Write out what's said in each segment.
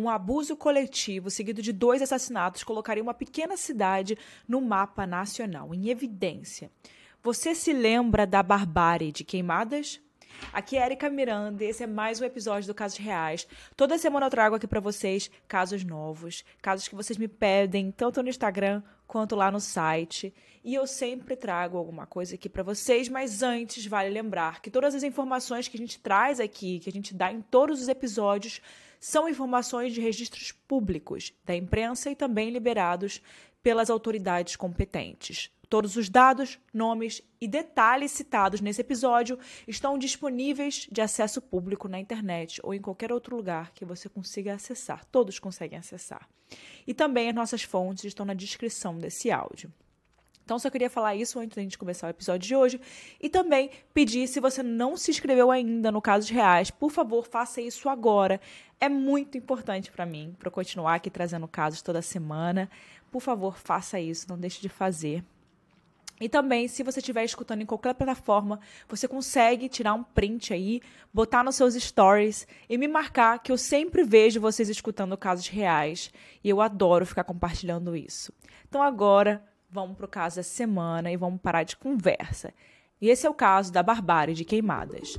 um abuso coletivo seguido de dois assassinatos colocaria uma pequena cidade no mapa nacional, em evidência. Você se lembra da barbárie de queimadas? Aqui é Erika Miranda e esse é mais um episódio do Casos Reais. Toda semana eu trago aqui para vocês casos novos, casos que vocês me pedem, tanto no Instagram quanto lá no site. E eu sempre trago alguma coisa aqui para vocês, mas antes vale lembrar que todas as informações que a gente traz aqui, que a gente dá em todos os episódios, são informações de registros públicos da imprensa e também liberados pelas autoridades competentes. Todos os dados, nomes e detalhes citados nesse episódio estão disponíveis de acesso público na internet ou em qualquer outro lugar que você consiga acessar. Todos conseguem acessar. E também as nossas fontes estão na descrição desse áudio. Então, só queria falar isso antes da gente começar o episódio de hoje. E também pedir, se você não se inscreveu ainda no Casos Reais, por favor, faça isso agora. É muito importante para mim, para continuar aqui trazendo casos toda semana. Por favor, faça isso, não deixe de fazer. E também, se você estiver escutando em qualquer plataforma, você consegue tirar um print aí, botar nos seus stories e me marcar, que eu sempre vejo vocês escutando casos reais e eu adoro ficar compartilhando isso. Então agora, vamos para o caso da semana e vamos parar de conversa. E esse é o caso da barbárie de queimadas.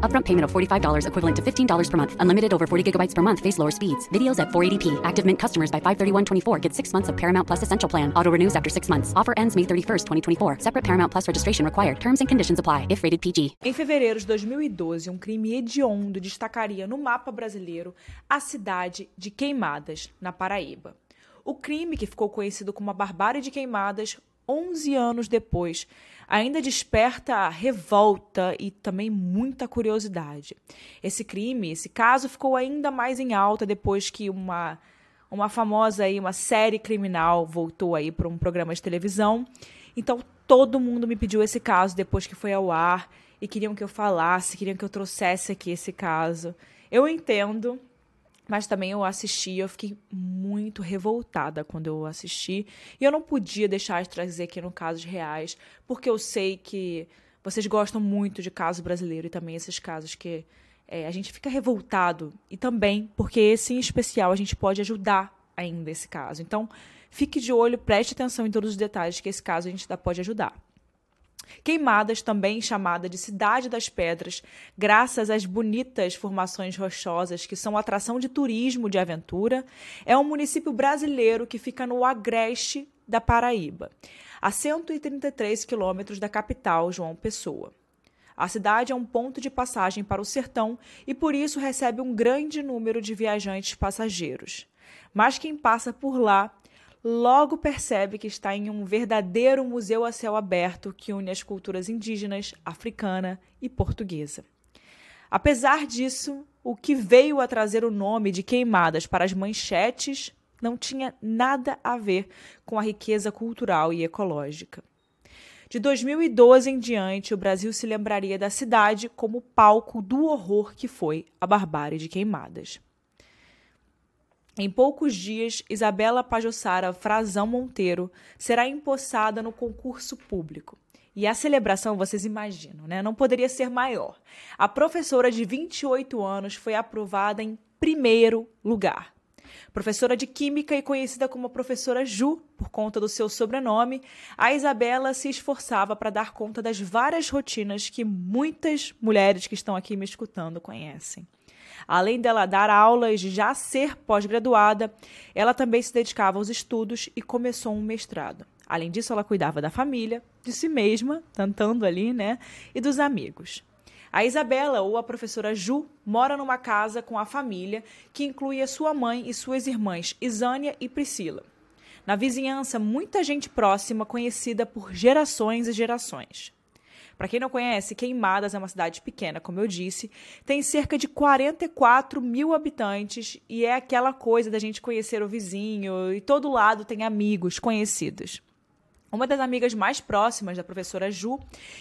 Upfront payment of $45 equivalent to $15 per month. Unlimited over 40 gigabytes per month. Face lower speeds. Videos at 480p. Active Mint customers by 531.24 get six months of Paramount Plus Essential Plan. Auto renews after six months. Offer ends May 31st, 2024. Separate Paramount Plus registration required. Terms and conditions apply if rated PG. Em fevereiro de 2012, um crime hediondo destacaria no mapa brasileiro a cidade de Queimadas, na Paraíba. O crime, que ficou conhecido como a Barbárie de Queimadas, 11 anos depois, ainda desperta revolta e também muita curiosidade. Esse crime, esse caso, ficou ainda mais em alta depois que uma, uma famosa aí, uma série criminal voltou aí para um programa de televisão. Então todo mundo me pediu esse caso depois que foi ao ar e queriam que eu falasse, queriam que eu trouxesse aqui esse caso. Eu entendo, mas também eu assisti, eu fiquei muito revoltada quando eu assisti, e eu não podia deixar de trazer aqui no Casos Reais, porque eu sei que vocês gostam muito de caso brasileiro e também esses casos que é, a gente fica revoltado, e também porque esse em especial a gente pode ajudar ainda esse caso. Então, fique de olho, preste atenção em todos os detalhes que esse caso a gente ainda pode ajudar. Queimadas, também chamada de Cidade das Pedras, graças às bonitas formações rochosas que são atração de turismo de aventura, é um município brasileiro que fica no agreste da Paraíba, a 133 quilômetros da capital, João Pessoa. A cidade é um ponto de passagem para o sertão e por isso recebe um grande número de viajantes passageiros. Mas quem passa por lá logo percebe que está em um verdadeiro museu a céu aberto que une as culturas indígenas, africana e portuguesa. Apesar disso, o que veio a trazer o nome de Queimadas para as manchetes não tinha nada a ver com a riqueza cultural e ecológica. De 2012 em diante, o Brasil se lembraria da cidade como palco do horror que foi a barbárie de Queimadas. Em poucos dias, Isabela Pajossara Frazão Monteiro será empossada no concurso público. E a celebração, vocês imaginam, né? Não poderia ser maior. A professora de 28 anos foi aprovada em primeiro lugar. Professora de Química e conhecida como professora Ju, por conta do seu sobrenome, a Isabela se esforçava para dar conta das várias rotinas que muitas mulheres que estão aqui me escutando conhecem. Além dela dar aulas já ser pós-graduada, ela também se dedicava aos estudos e começou um mestrado. Além disso, ela cuidava da família, de si mesma, tentando ali, né, e dos amigos. A Isabela, ou a professora Ju, mora numa casa com a família, que inclui a sua mãe e suas irmãs Isânia e Priscila. Na vizinhança, muita gente próxima conhecida por gerações e gerações. Para quem não conhece, Queimadas é uma cidade pequena, como eu disse, tem cerca de 44 mil habitantes e é aquela coisa da gente conhecer o vizinho e todo lado tem amigos conhecidos. Uma das amigas mais próximas da professora Ju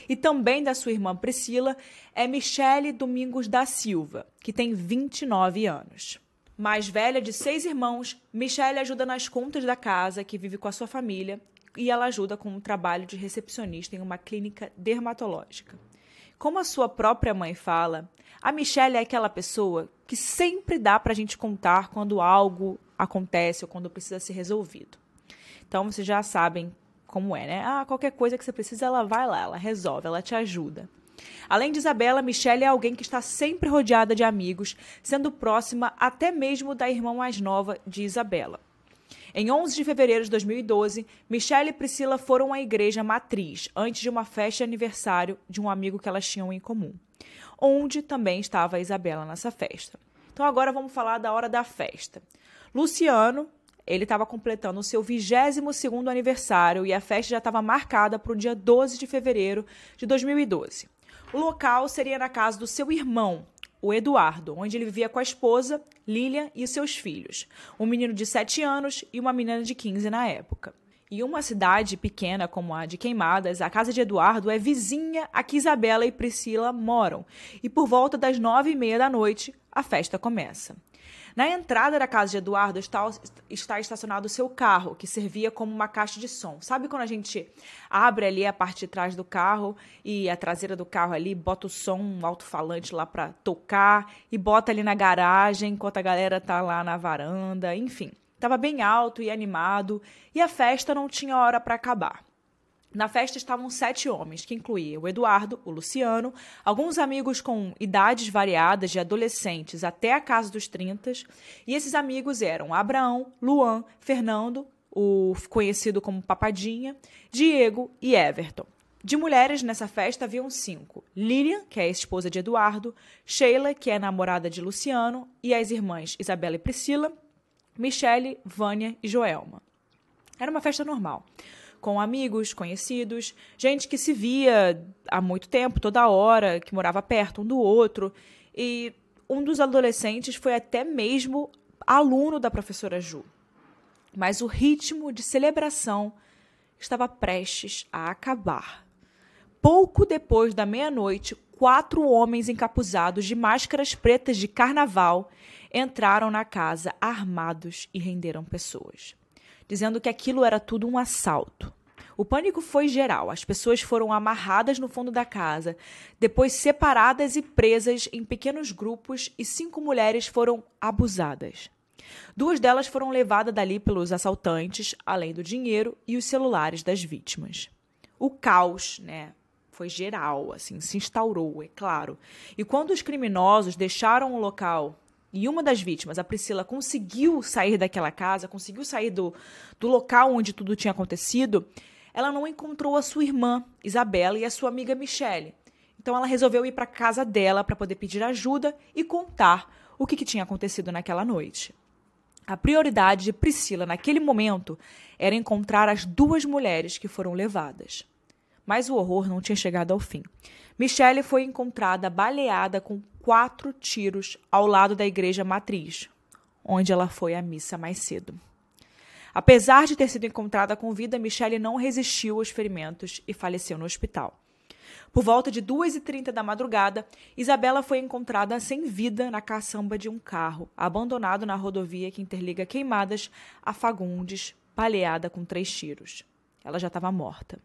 e também da sua irmã Priscila é Michele Domingos da Silva, que tem 29 anos. Mais velha de seis irmãos, Michele ajuda nas contas da casa, que vive com a sua família, e ela ajuda com o trabalho de recepcionista em uma clínica dermatológica. Como a sua própria mãe fala, a Michelle é aquela pessoa que sempre dá para a gente contar quando algo acontece ou quando precisa ser resolvido. Então vocês já sabem como é, né? Ah, qualquer coisa que você precisa, ela vai lá, ela resolve, ela te ajuda. Além de Isabela, Michelle é alguém que está sempre rodeada de amigos, sendo próxima até mesmo da irmã mais nova de Isabela. Em 11 de fevereiro de 2012, Michelle e Priscila foram à igreja matriz antes de uma festa de aniversário de um amigo que elas tinham em comum, onde também estava a Isabela nessa festa. Então agora vamos falar da hora da festa. Luciano, ele estava completando o seu 22º aniversário e a festa já estava marcada para o dia 12 de fevereiro de 2012. O local seria na casa do seu irmão, o Eduardo, onde ele vivia com a esposa, Lilian, e seus filhos, um menino de 7 anos e uma menina de 15 na época. Em uma cidade pequena como a de Queimadas, a casa de Eduardo é vizinha a que Isabela e Priscila moram, e por volta das nove e meia da noite a festa começa. Na entrada da casa de Eduardo está, está estacionado o seu carro, que servia como uma caixa de som. Sabe quando a gente abre ali a parte de trás do carro e a traseira do carro ali, bota o som, um alto-falante lá para tocar e bota ali na garagem enquanto a galera tá lá na varanda, enfim. Estava bem alto e animado e a festa não tinha hora para acabar. Na festa estavam sete homens, que incluía o Eduardo, o Luciano, alguns amigos com idades variadas, de adolescentes até a casa dos 30, e esses amigos eram Abraão, Luan, Fernando, o conhecido como Papadinha, Diego e Everton. De mulheres nessa festa haviam cinco: Lilian, que é a esposa de Eduardo, Sheila, que é namorada de Luciano, e as irmãs Isabela e Priscila, Michele, Vânia e Joelma. Era uma festa normal com amigos, conhecidos, gente que se via há muito tempo, toda hora, que morava perto um do outro. E um dos adolescentes foi até mesmo aluno da professora Ju. Mas o ritmo de celebração estava prestes a acabar. Pouco depois da meia-noite, quatro homens encapuzados de máscaras pretas de carnaval entraram na casa armados e renderam pessoas dizendo que aquilo era tudo um assalto. O pânico foi geral. As pessoas foram amarradas no fundo da casa, depois separadas e presas em pequenos grupos, e cinco mulheres foram abusadas. Duas delas foram levadas dali pelos assaltantes, além do dinheiro e os celulares das vítimas. O caos, né, foi geral, assim, se instaurou, é claro. E quando os criminosos deixaram o local e uma das vítimas, a Priscila, conseguiu sair daquela casa, conseguiu sair do, do local onde tudo tinha acontecido, ela não encontrou a sua irmã, Isabela, e a sua amiga Michele. Então ela resolveu ir para a casa dela para poder pedir ajuda e contar o que, que tinha acontecido naquela noite. A prioridade de Priscila naquele momento era encontrar as duas mulheres que foram levadas. Mas o horror não tinha chegado ao fim. Michele foi encontrada baleada com quatro tiros ao lado da igreja matriz, onde ela foi à missa mais cedo. Apesar de ter sido encontrada com vida, Michelle não resistiu aos ferimentos e faleceu no hospital. Por volta de 2h30 da madrugada, Isabela foi encontrada sem vida na caçamba de um carro, abandonado na rodovia que interliga Queimadas a Fagundes, baleada com três tiros. Ela já estava morta.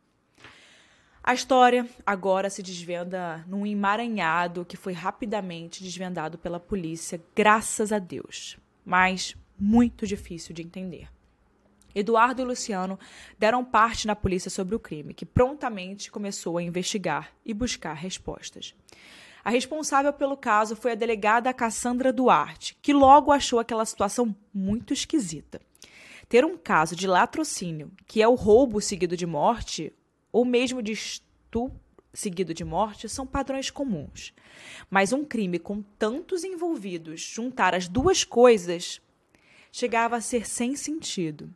A história agora se desvenda num emaranhado que foi rapidamente desvendado pela polícia, graças a Deus, mas muito difícil de entender. Eduardo e Luciano deram parte na polícia sobre o crime, que prontamente começou a investigar e buscar respostas. A responsável pelo caso foi a delegada Cassandra Duarte, que logo achou aquela situação muito esquisita. Ter um caso de latrocínio, que é o roubo seguido de morte, ou mesmo de estupro seguido de morte são padrões comuns. Mas um crime com tantos envolvidos, juntar as duas coisas, chegava a ser sem sentido.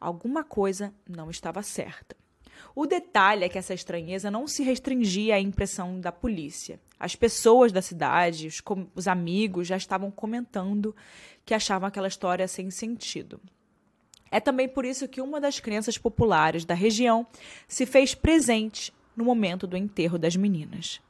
alguma coisa não estava certa. O detalhe é que essa estranheza não se restringia à impressão da polícia. As pessoas da cidade, os, os amigos, já estavam comentando que achavam aquela história sem sentido. É também por isso que uma das crenças populares da região se fez presente no momento do enterro das meninas.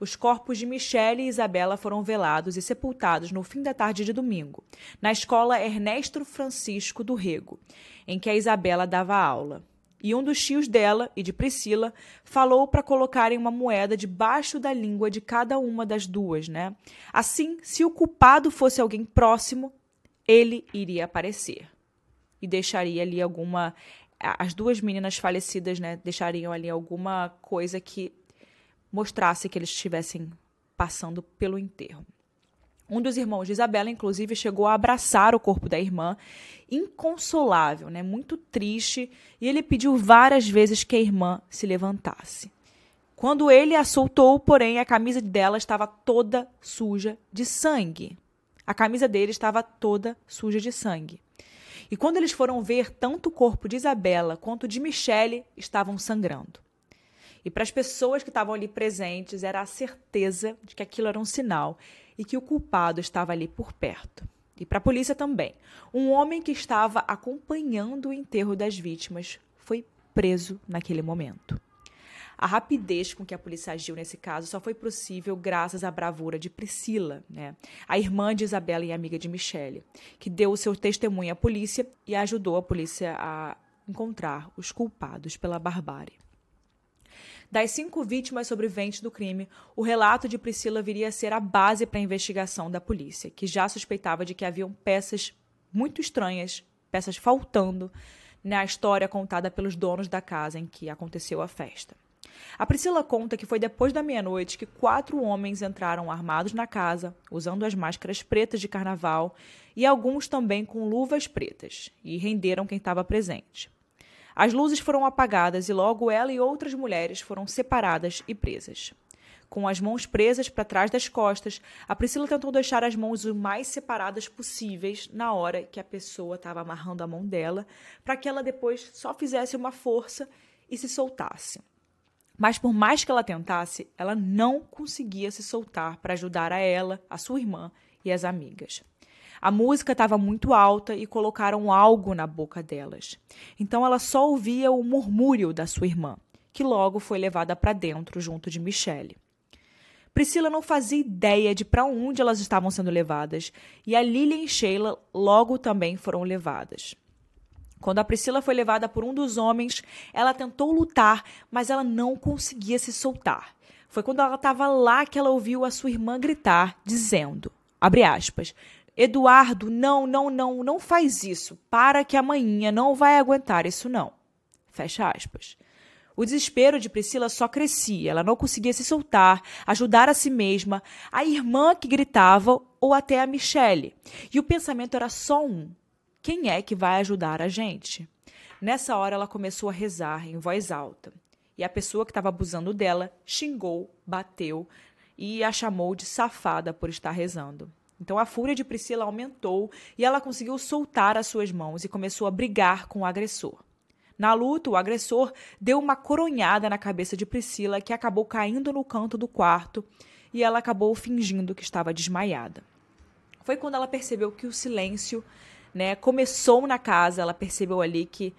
Os corpos de Michele e Isabela foram velados e sepultados no fim da tarde de domingo, na escola Ernesto Francisco do Rego, em que a Isabela dava aula. E um dos tios dela e de Priscila falou para colocarem uma moeda debaixo da língua de cada uma das duas, né? Assim, se o culpado fosse alguém próximo, ele iria aparecer e deixaria ali alguma as duas meninas falecidas, né, deixariam ali alguma coisa que mostrasse que eles estivessem passando pelo enterro. Um dos irmãos de Isabela, inclusive, chegou a abraçar o corpo da irmã, inconsolável, né, muito triste, e ele pediu várias vezes que a irmã se levantasse. Quando ele a soltou, porém, a camisa dela estava toda suja de sangue. A camisa dele estava toda suja de sangue. E quando eles foram ver, tanto o corpo de Isabela quanto de Michele estavam sangrando. E para as pessoas que estavam ali presentes, era a certeza de que aquilo era um sinal e que o culpado estava ali por perto. E para a polícia também. Um homem que estava acompanhando o enterro das vítimas foi preso naquele momento. A rapidez com que a polícia agiu nesse caso só foi possível graças à bravura de Priscila, né? a irmã de Isabela e amiga de Michele, que deu o seu testemunho à polícia e ajudou a polícia a encontrar os culpados pela barbárie. Das cinco vítimas sobreviventes do crime, o relato de Priscila viria a ser a base para a investigação da polícia, que já suspeitava de que haviam peças muito estranhas, peças faltando, na história contada pelos donos da casa em que aconteceu a festa. A Priscila conta que foi depois da meia-noite que quatro homens entraram armados na casa, usando as máscaras pretas de carnaval e alguns também com luvas pretas, e renderam quem estava presente. As luzes foram apagadas e logo ela e outras mulheres foram separadas e presas. Com as mãos presas para trás das costas, a Priscila tentou deixar as mãos o mais separadas possíveis na hora que a pessoa estava amarrando a mão dela, para que ela depois só fizesse uma força e se soltasse. Mas por mais que ela tentasse, ela não conseguia se soltar para ajudar a ela, a sua irmã e as amigas. A música estava muito alta e colocaram algo na boca delas. Então ela só ouvia o murmúrio da sua irmã, que logo foi levada para dentro junto de Michelle. Priscila não fazia ideia de para onde elas estavam sendo levadas, e a Lilian e Sheila logo também foram levadas. Quando a Priscila foi levada por um dos homens, ela tentou lutar, mas ela não conseguia se soltar. Foi quando ela estava lá que ela ouviu a sua irmã gritar, dizendo, abre aspas, Eduardo, não, não, não, não faz isso. Para que amanhã não vai aguentar isso não. Fecha aspas. O desespero de Priscila só crescia, ela não conseguia se soltar, ajudar a si mesma, a irmã que gritava ou até a Michele. E o pensamento era só um: quem é que vai ajudar a gente? Nessa hora ela começou a rezar em voz alta. E a pessoa que estava abusando dela xingou, bateu e a chamou de safada por estar rezando. Então a fúria de Priscila aumentou e ela conseguiu soltar as suas mãos e começou a brigar com o agressor. Na luta, o agressor deu uma coronhada na cabeça de Priscila, que acabou caindo no canto do quarto e ela acabou fingindo que estava desmaiada. Foi quando ela percebeu que o silêncio né, começou na casa, ela percebeu ali que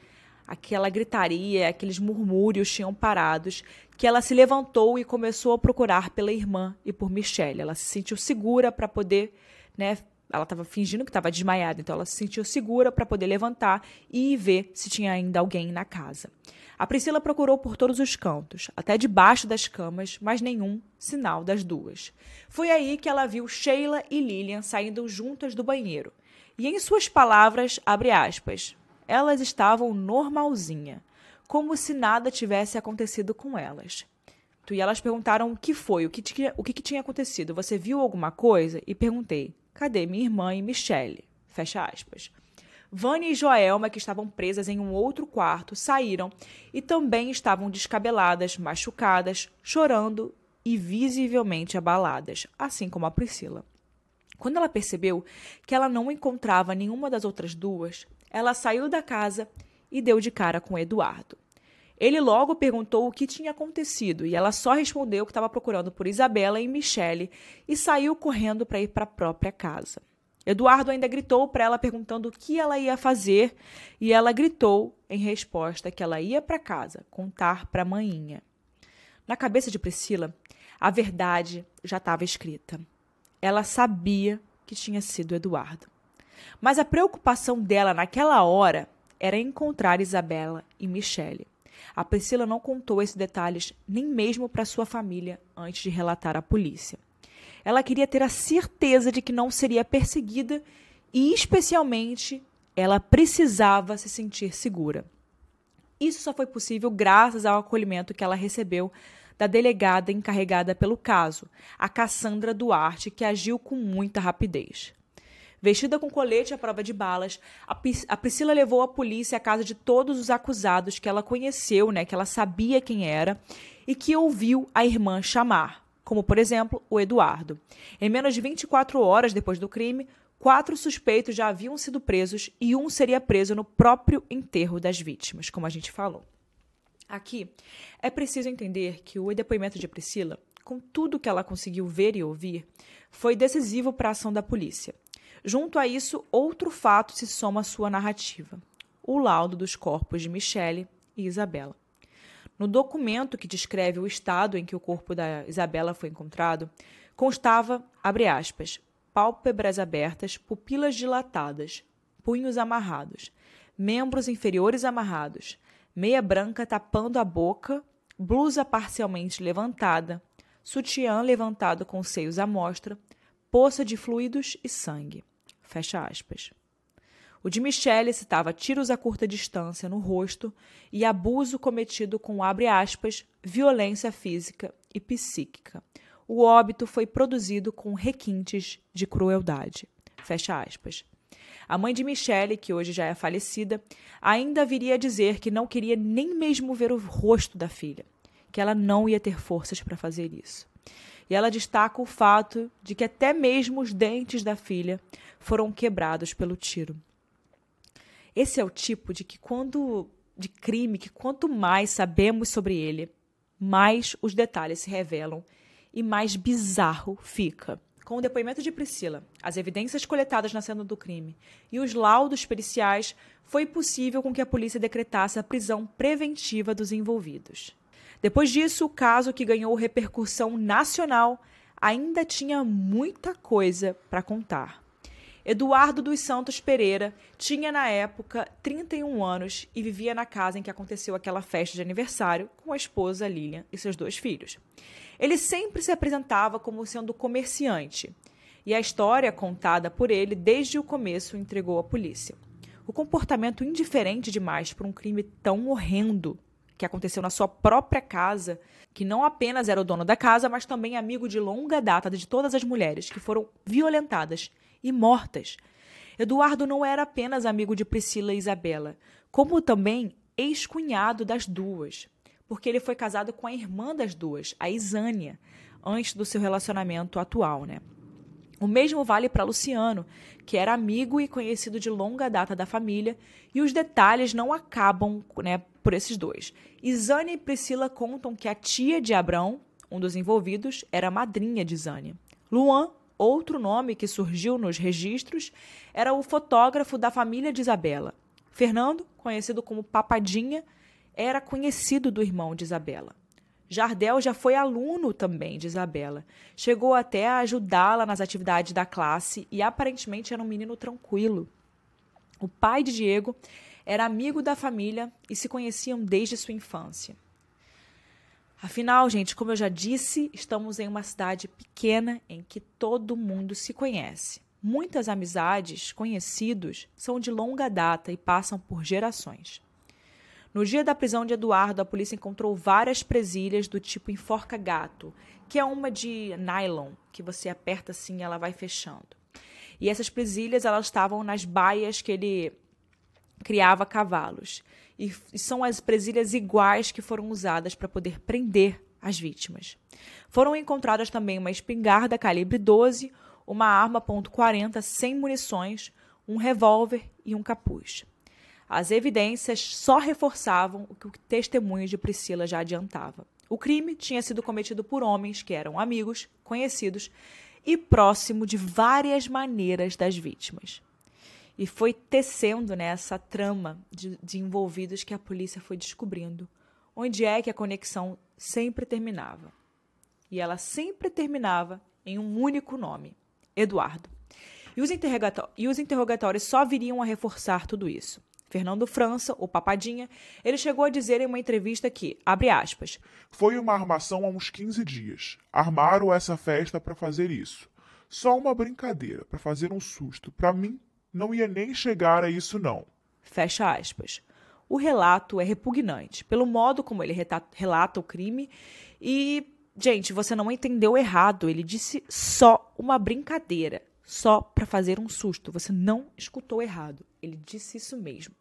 aquela gritaria, aqueles murmúrios tinham parados, que ela se levantou e começou a procurar pela irmã e por Michelle. Ela se sentiu segura para poder né? Ela estava fingindo que estava desmaiada, então ela se sentiu segura para poder levantar e ver se tinha ainda alguém na casa. A Priscila procurou por todos os cantos, até debaixo das camas, mas nenhum sinal das duas. Foi aí que ela viu Sheila e Lilian saindo juntas do banheiro. E em suas palavras, abre aspas, elas estavam normalzinha, como se nada tivesse acontecido com elas. E elas perguntaram o que foi, o que, tinha, o que, que tinha acontecido. Você viu alguma coisa? E perguntei. Cadê minha irmã e Michelle? Fecha aspas. Vânia e Joelma, que estavam presas em um outro quarto, saíram e também estavam descabeladas, machucadas, chorando e visivelmente abaladas, assim como a Priscila. Quando ela percebeu que ela não encontrava nenhuma das outras duas, ela saiu da casa e deu de cara com Eduardo. Ele logo perguntou o que tinha acontecido e ela só respondeu que estava procurando por Isabela e Michele e saiu correndo para ir para a própria casa. Eduardo ainda gritou para ela perguntando o que ela ia fazer e ela gritou em resposta que ela ia para casa contar para a maninha. Na cabeça de Priscila, a verdade já estava escrita. Ela sabia que tinha sido Eduardo. Mas a preocupação dela naquela hora era encontrar Isabela e Michele. A Priscila não contou esses detalhes nem mesmo para sua família antes de relatar à polícia. Ela queria ter a certeza de que não seria perseguida e, especialmente, ela precisava se sentir segura. Isso só foi possível graças ao acolhimento que ela recebeu da delegada encarregada pelo caso, a Cassandra Duarte, que agiu com muita rapidez. Vestida com colete à prova de balas, a Priscila levou a polícia à casa de todos os acusados que ela conheceu, né, que ela sabia quem era e que ouviu a irmã chamar, como por exemplo o Eduardo. Em menos de 24 horas depois do crime, quatro suspeitos já haviam sido presos e um seria preso no próprio enterro das vítimas, como a gente falou. Aqui é preciso entender que o depoimento de Priscila, com tudo que ela conseguiu ver e ouvir, foi decisivo para a ação da polícia. Junto a isso, outro fato se soma à sua narrativa: o laudo dos corpos de Michele e Isabela. No documento que descreve o estado em que o corpo da Isabela foi encontrado, constava, abre aspas, pálpebras abertas, pupilas dilatadas, punhos amarrados, membros inferiores amarrados, meia branca tapando a boca, blusa parcialmente levantada, sutiã levantado com seios à mostra, poça de fluidos e sangue. Fecha aspas. O de Michele citava tiros a curta distância no rosto e abuso cometido com, abre aspas, violência física e psíquica. O óbito foi produzido com requintes de crueldade. Fecha aspas. A mãe de Michele, que hoje já é falecida, ainda viria a dizer que não queria nem mesmo ver o rosto da filha, que ela não ia ter forças para fazer isso. E ela destaca o fato de que até mesmo os dentes da filha foram quebrados pelo tiro. Esse é o tipo de que quando de crime que quanto mais sabemos sobre ele, mais os detalhes se revelam e mais bizarro fica. Com o depoimento de Priscila, as evidências coletadas na cena do crime e os laudos periciais, foi possível com que a polícia decretasse a prisão preventiva dos envolvidos. Depois disso, o caso que ganhou repercussão nacional ainda tinha muita coisa para contar. Eduardo dos Santos Pereira tinha na época 31 anos e vivia na casa em que aconteceu aquela festa de aniversário com a esposa Lilian e seus dois filhos. Ele sempre se apresentava como sendo comerciante, e a história contada por ele desde o começo entregou à polícia. O comportamento indiferente demais por um crime tão horrendo que aconteceu na sua própria casa, que não apenas era o dono da casa, mas também amigo de longa data de todas as mulheres que foram violentadas e mortas. Eduardo não era apenas amigo de Priscila e Isabela, como também ex-cunhado das duas, porque ele foi casado com a irmã das duas, a Isânia, antes do seu relacionamento atual, né? O mesmo vale para Luciano, que era amigo e conhecido de longa data da família, e os detalhes não acabam né, por esses dois. Isânia e Priscila contam que a tia de Abrão, um dos envolvidos, era madrinha de Isânia. Luan Outro nome que surgiu nos registros era o fotógrafo da família de Isabela. Fernando, conhecido como Papadinha, era conhecido do irmão de Isabela. Jardel já foi aluno também de Isabela. Chegou até a ajudá-la nas atividades da classe e aparentemente era um menino tranquilo. O pai de Diego era amigo da família e se conheciam desde sua infância. Afinal, gente, como eu já disse, estamos em uma cidade pequena em que todo mundo se conhece. Muitas amizades, conhecidos, são de longa data e passam por gerações. No dia da prisão de Eduardo, a polícia encontrou várias presilhas do tipo enforca-gato, que é uma de nylon, que você aperta assim e ela vai fechando. E essas presilhas elas estavam nas baias que ele criava cavalos e, e são as presilhas iguais que foram usadas para poder prender as vítimas. Foram encontradas também uma espingarda calibre 12, uma arma .40 sem munições, um revólver e um capuz. As evidências só reforçavam o que o testemunho de Priscila já adiantava. O crime tinha sido cometido por homens que eram amigos, conhecidos e próximo de várias maneiras das vítimas. E foi tecendo nessa né, trama de, de envolvidos que a polícia foi descobrindo onde é que a conexão sempre terminava. E ela sempre terminava em um único nome: Eduardo. E os, e os interrogatórios só viriam a reforçar tudo isso. Fernando França, o Papadinha, ele chegou a dizer em uma entrevista que, abre aspas, foi uma armação há uns 15 dias. Armaram essa festa para fazer isso. Só uma brincadeira, para fazer um susto. Para mim, não ia nem chegar a isso não. Fecha aspas. O relato é repugnante pelo modo como ele relata o crime e, gente, você não entendeu errado. Ele disse só uma brincadeira, só para fazer um susto. Você não escutou errado. Ele disse isso mesmo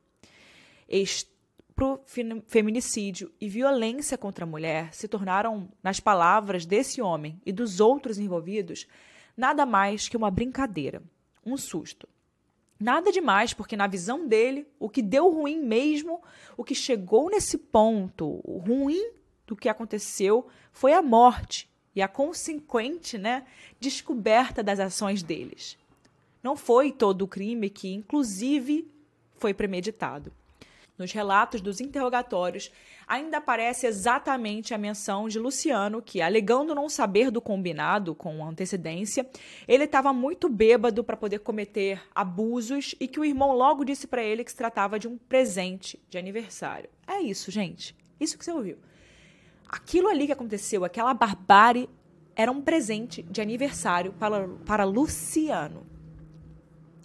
estupro, feminicídio e violência contra a mulher se tornaram, nas palavras desse homem e dos outros envolvidos, nada mais que uma brincadeira, um susto. Nada demais, porque na visão dele, o que deu ruim mesmo, o que chegou nesse ponto, o ruim do que aconteceu, foi a morte e a consequente né, descoberta das ações deles. Não foi todo o crime que, inclusive, foi premeditado. Nos relatos dos interrogatórios, ainda aparece exatamente a menção de Luciano, que, alegando não saber do combinado com antecedência, ele estava muito bêbado para poder cometer abusos e que o irmão logo disse para ele que se tratava de um presente de aniversário. É isso, gente. Isso que você ouviu. Aquilo ali que aconteceu, aquela barbárie, era um presente de aniversário para, para Luciano.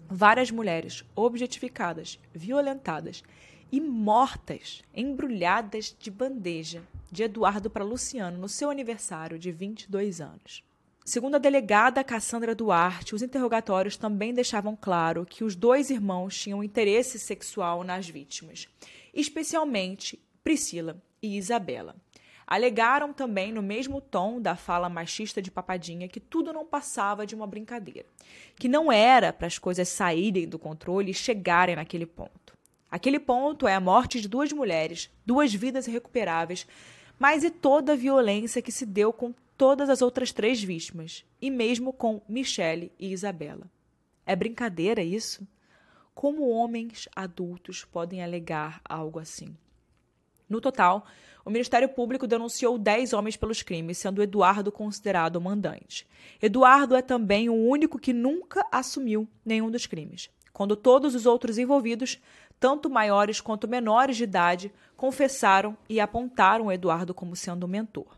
Várias mulheres objetificadas, violentadas e mortas, embrulhadas de bandeja, de Eduardo para Luciano no seu aniversário de 22 anos. Segundo a delegada Cassandra Duarte, os interrogatórios também deixavam claro que os dois irmãos tinham interesse sexual nas vítimas, especialmente Priscila e Isabela. Alegaram também, no mesmo tom da fala machista de Papadinha, que tudo não passava de uma brincadeira, que não era para as coisas saírem do controle e chegarem naquele ponto. Aquele ponto é a morte de duas mulheres, duas vidas irrecuperáveis, mas e toda a violência que se deu com todas as outras três vítimas, e mesmo com Michele e Isabela. É brincadeira isso? Como homens adultos podem alegar algo assim? No total, o Ministério Público denunciou 10 homens pelos crimes, sendo Eduardo considerado o mandante. Eduardo é também o único que nunca assumiu nenhum dos crimes, quando todos os outros envolvidos tanto maiores quanto menores de idade, confessaram e apontaram Eduardo como sendo o mentor.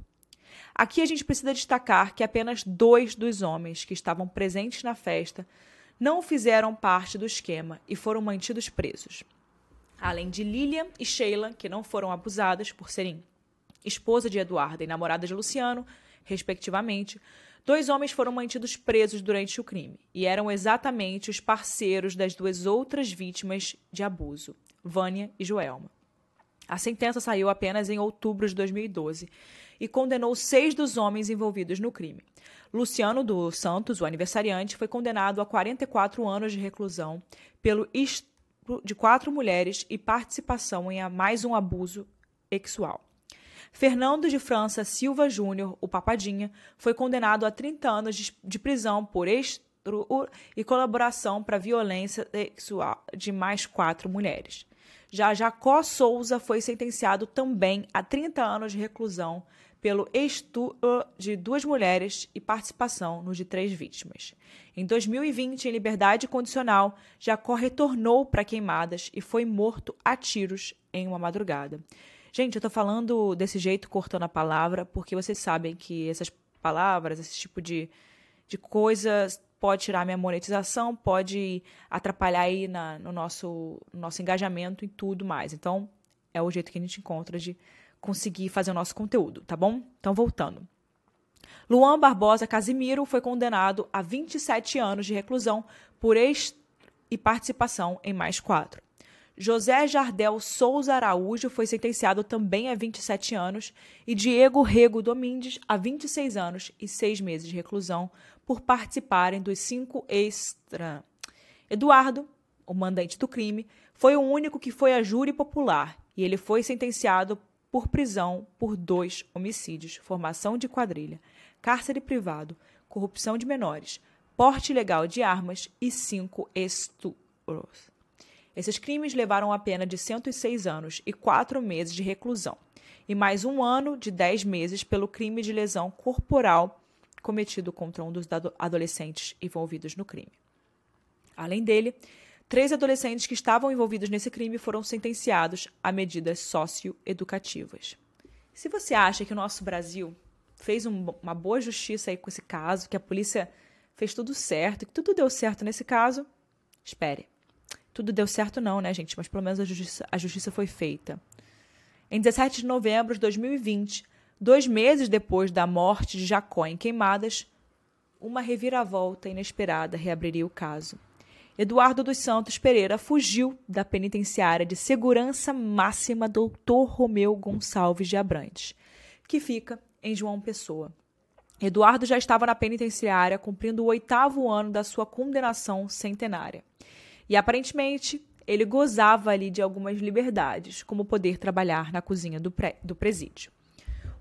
Aqui a gente precisa destacar que apenas dois dos homens que estavam presentes na festa não fizeram parte do esquema e foram mantidos presos. Além de Lilian e Sheila, que não foram abusadas por serem esposa de Eduardo e namorada de Luciano, respectivamente, Dois homens foram mantidos presos durante o crime e eram exatamente os parceiros das duas outras vítimas de abuso, Vânia e Joelma. A sentença saiu apenas em outubro de 2012 e condenou seis dos homens envolvidos no crime. Luciano dos Santos, o aniversariante, foi condenado a 44 anos de reclusão pelo estupro de quatro mulheres e participação em mais um abuso sexual. Fernando de França Silva Júnior, o Papadinha, foi condenado a 30 anos de, prisão por estupro e colaboração para violência sexual de mais quatro mulheres. Já Jacó Souza foi sentenciado também a 30 anos de reclusão pelo estupro de duas mulheres e participação no de três vítimas. Em 2020, em liberdade condicional, Jacó retornou para Queimadas e foi morto a tiros em uma madrugada. Gente, eu tô falando desse jeito, cortando a palavra, porque vocês sabem que essas palavras, esse tipo de, de coisas pode tirar minha monetização, pode atrapalhar aí na, no, nosso, no nosso engajamento e tudo mais. Então, é o jeito que a gente encontra de conseguir fazer o nosso conteúdo, tá bom? Então, voltando. Luan Barbosa Casimiro foi condenado a 27 anos de reclusão por ex e participação em mais quatro. José Jardel Souza Araújo foi sentenciado também a 27 anos e Diego Rego Domingues a 26 anos e 6 meses de reclusão por participarem dos cinco extra. Eduardo, o mandante do crime, Foi o único que foi a júri popular e ele foi sentenciado por prisão por dois homicídios, formação de quadrilha, cárcere privado, corrupção de menores, porte ilegal de armas e cinco estupros. Esses crimes levaram a pena de 106 anos e quatro meses de reclusão, e mais um ano de 10 meses pelo crime de lesão corporal cometido contra um dos adolescentes envolvidos no crime. Além dele, três adolescentes que estavam envolvidos nesse crime foram sentenciados a medidas socioeducativas. Se você acha que o nosso Brasil fez um, uma boa justiça aí com esse caso, que a polícia fez tudo certo, que tudo deu certo nesse caso, espere. Tudo deu certo não, né, gente? Mas pelo menos a justiça, a justiça foi feita. Em 17 de novembro de 2020, dois meses depois da morte de Jacó em Queimadas, uma reviravolta inesperada reabriria o caso. Eduardo dos Santos Pereira fugiu da penitenciária de segurança máxima Doutor Romeu Gonçalves de Abrantes, que fica em João Pessoa. Eduardo já estava na penitenciária cumprindo o oitavo ano da sua condenação centenária. E aparentemente ele gozava ali de algumas liberdades, como poder trabalhar na cozinha do, do presídio.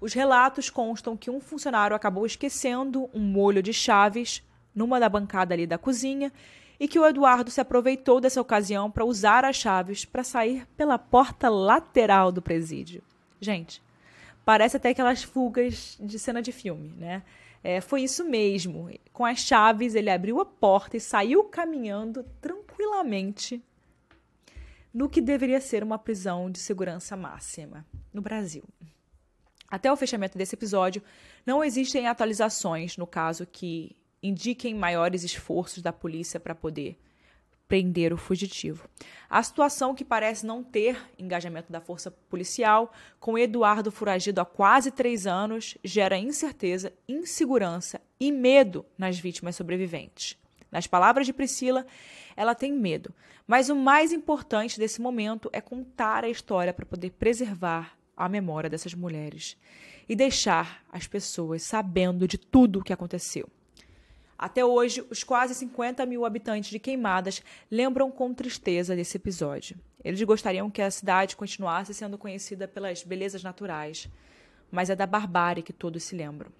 Os relatos constam que um funcionário acabou esquecendo um molho de chaves numa da bancada ali da cozinha e que o Eduardo se aproveitou dessa ocasião para usar as chaves para sair pela porta lateral do presídio. Gente, parece até aquelas fugas de cena de filme, né? É, foi isso mesmo. Com as chaves, ele abriu a porta e saiu caminhando tranquilamente no que deveria ser uma prisão de segurança máxima no Brasil. Até o fechamento desse episódio, não existem atualizações no caso que indiquem maiores esforços da polícia para poder prender o fugitivo. A situação que parece não ter engajamento da força policial, com Eduardo foragido há quase três anos, gera incerteza, insegurança e medo nas vítimas sobreviventes. Nas palavras de Priscila, ela tem medo, mas o mais importante desse momento é contar a história para poder preservar a memória dessas mulheres e deixar as pessoas sabendo de tudo o que aconteceu. Até hoje, os quase 50 mil habitantes de Queimadas lembram com tristeza desse episódio. Eles gostariam que a cidade continuasse sendo conhecida pelas belezas naturais, mas é da barbárie que todos se lembram.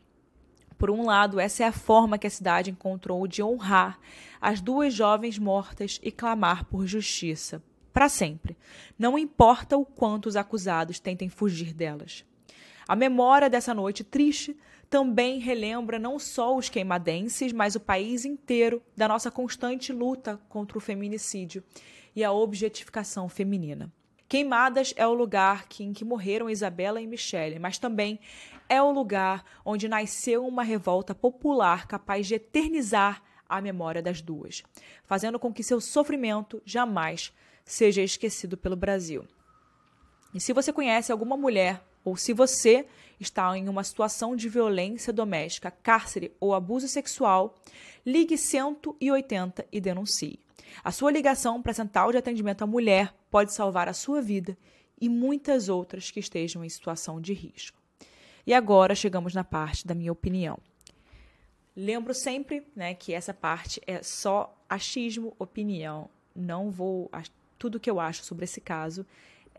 Por um lado, essa é a forma que a cidade encontrou de honrar as duas jovens mortas e clamar por justiça, para sempre, não importa o quanto os acusados tentem fugir delas. A memória dessa noite triste também relembra não só os queimadenses, mas o país inteiro da nossa constante luta contra o feminicídio e a objetificação feminina. Queimadas é o lugar que, em que morreram Isabela e Michele, mas também é o lugar onde nasceu uma revolta popular capaz de eternizar a memória das duas, fazendo com que seu sofrimento jamais seja esquecido pelo Brasil. E se você conhece alguma mulher ou se você está em uma situação de violência doméstica, cárcere ou abuso sexual, ligue 180 e denuncie. A sua ligação para a Central de Atendimento à Mulher pode salvar a sua vida e muitas outras que estejam em situação de risco. E agora chegamos na parte da minha opinião. Lembro sempre né, que essa parte é só achismo, opinião. Não vou. Tudo que eu acho sobre esse caso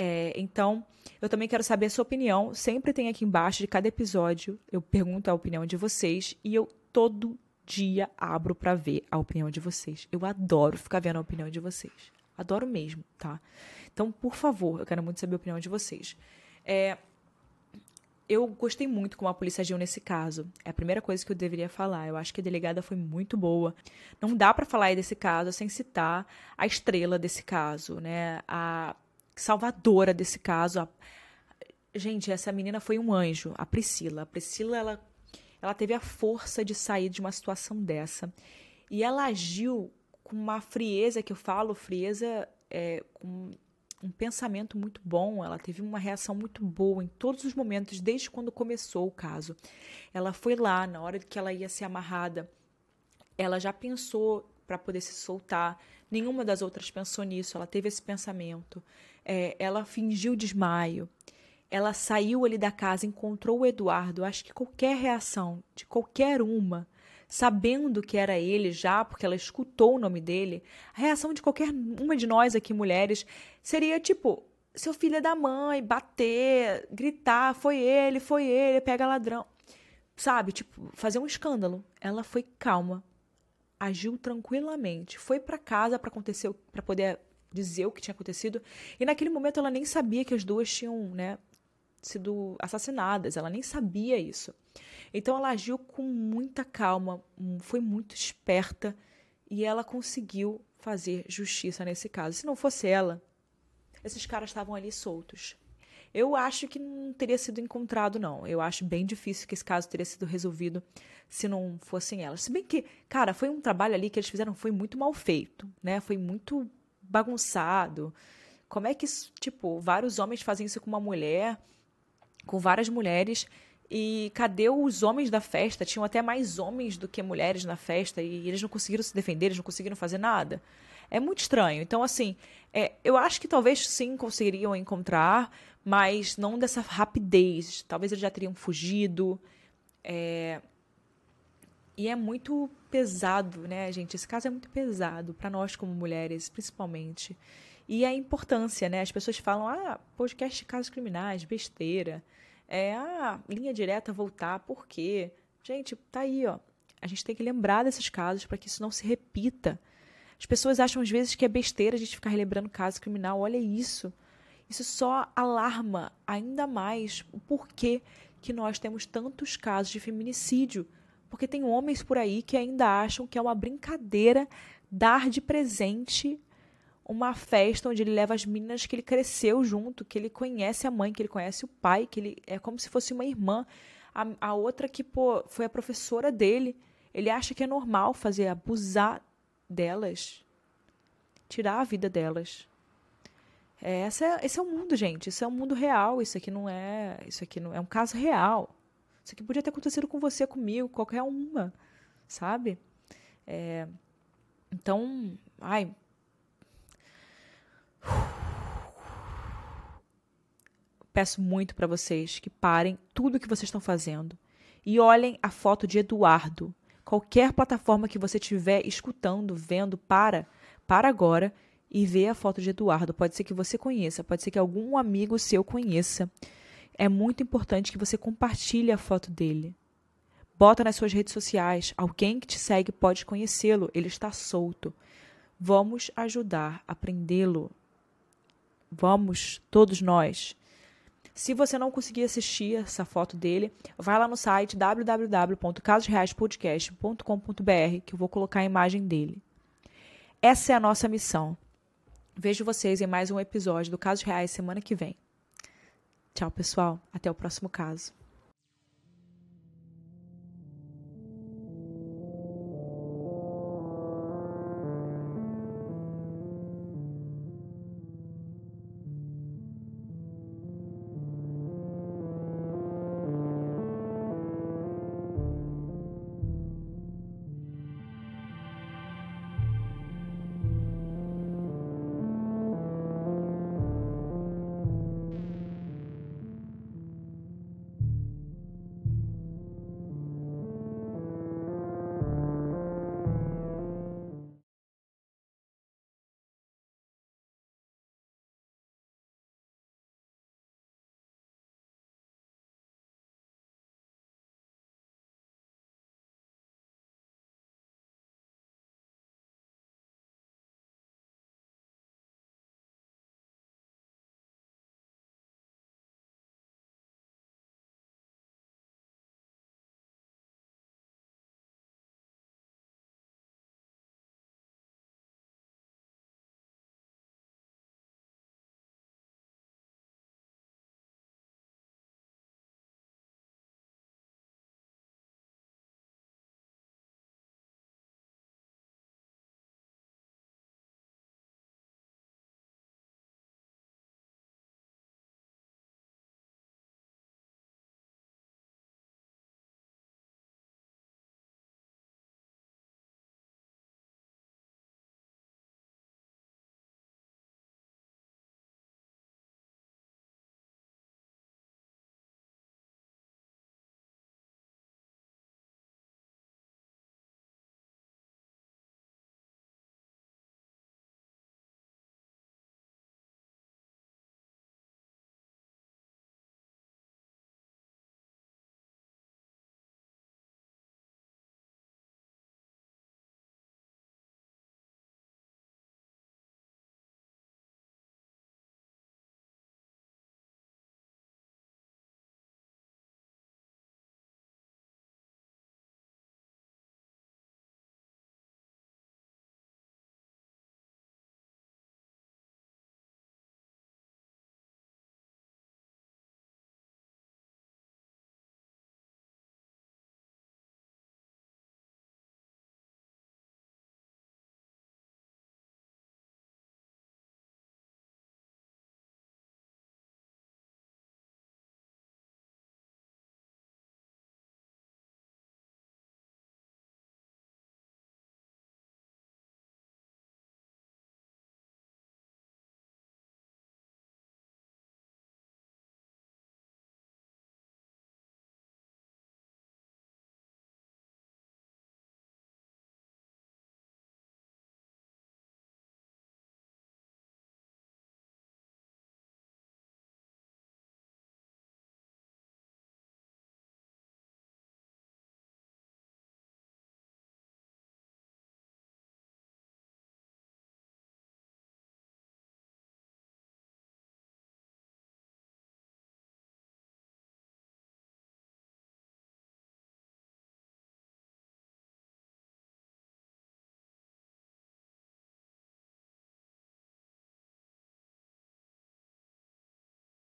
é, então, eu também quero saber a sua opinião. Sempre tem aqui embaixo de cada episódio, eu pergunto a opinião de vocês e eu todo dia abro para ver a opinião de vocês. Eu adoro ficar vendo a opinião de vocês. Adoro mesmo, tá? Então, por favor, eu quero muito saber a opinião de vocês. É, eu gostei muito como a polícia agiu nesse caso. É a primeira coisa que eu deveria falar. Eu acho que a delegada foi muito boa. Não dá para falar desse caso sem citar a estrela desse caso, né? A salvadora desse caso. A... Gente, essa menina foi um anjo, a Priscila. A Priscila, ela, ela teve a força de sair de uma situação dessa. E ela agiu com uma frieza que eu falo, frieza é, com um pensamento muito bom, ela teve uma reação muito boa em todos os momentos, desde quando começou o caso. Ela foi lá, na hora que ela ia ser amarrada, ela já pensou para poder se soltar. Nenhuma das outras pensou nisso, ela teve esse pensamento é, ela fingiu desmaio. Ela saiu ali da casa, encontrou o Eduardo. Acho que qualquer reação de qualquer uma sabendo que era ele já, porque ela escutou o nome dele, a reação de qualquer uma de nós aqui, mulheres, seria tipo: seu filho é da mãe, bater, gritar, foi ele, foi ele, pega ladrão. Sabe? Tipo, fazer um escândalo. Ela foi calma, agiu tranquilamente, foi para casa para acontecer, para poder dizer o que tinha acontecido. E naquele momento ela nem sabia que as duas tinham, né, sido assassinadas. Ela nem sabia isso. Então ela agiu com muita calma, foi muito esperta e ela conseguiu fazer justiça nesse caso. Se não fosse ela, esses caras estavam ali soltos. Eu acho que não teria sido encontrado, não. Eu acho bem difícil que esse caso teria sido resolvido se não fossem elas. Se bem que, cara, foi um trabalho ali que eles fizeram, foi muito mal feito, né? Foi muito bagunçado. Como é que, tipo, vários homens fazem isso com uma mulher, com várias mulheres, e cadê os homens da festa? Tinham até mais homens do que mulheres na festa, e eles não conseguiram se defender, eles não conseguiram fazer nada. É muito estranho. Então, assim, é, eu acho que talvez sim conseguiriam encontrar, mas não dessa rapidez. Talvez eles já teriam fugido. É... E é muito pesado, né, gente? Esse caso é muito pesado para nós como mulheres, principalmente. E a importância, né? As pessoas falam, ah, podcast de casos criminais, besteira. É, ah, linha direta voltar, por quê? Gente, tá aí, ó. A gente tem que lembrar desses casos para que isso não se repita. As pessoas acham às vezes que é besteira a gente ficar relembrando caso criminal. Olha isso. Isso só alarma ainda mais o porquê que nós temos tantos casos de feminicídio. Porque tem homens por aí que ainda acham que é uma brincadeira dar de presente uma festa onde ele leva as meninas que ele cresceu junto, que ele conhece a mãe, que ele conhece o pai, que ele é como se fosse uma irmã. A, a outra que pô, foi a professora dele. Ele acha que é normal fazer abusar delas, tirar a vida delas. É, essa é, esse é o mundo, gente. Isso é um mundo real. Isso aqui não é. Isso aqui não é um caso real. Isso aqui podia ter acontecido com você, comigo, qualquer uma, sabe? É, então, ai. Peço muito para vocês que parem tudo que vocês estão fazendo e olhem a foto de Eduardo Qualquer plataforma que você estiver escutando, vendo, para, para agora e vê a foto de Eduardo. Pode ser que você conheça, pode ser que algum amigo seu conheça. É muito importante que você compartilhe a foto dele. Bota nas suas redes sociais. Alguém que te segue pode conhecê-lo. Ele está solto. Vamos ajudar a prendê-lo. Vamos, todos nós, se você não conseguir assistir essa foto dele, vai lá no site www.casosreaispodcast.com.br que eu vou colocar a imagem dele. Essa é a nossa missão. Vejo vocês em mais um episódio do Casos Reais semana que vem. Tchau, pessoal. Até o próximo caso.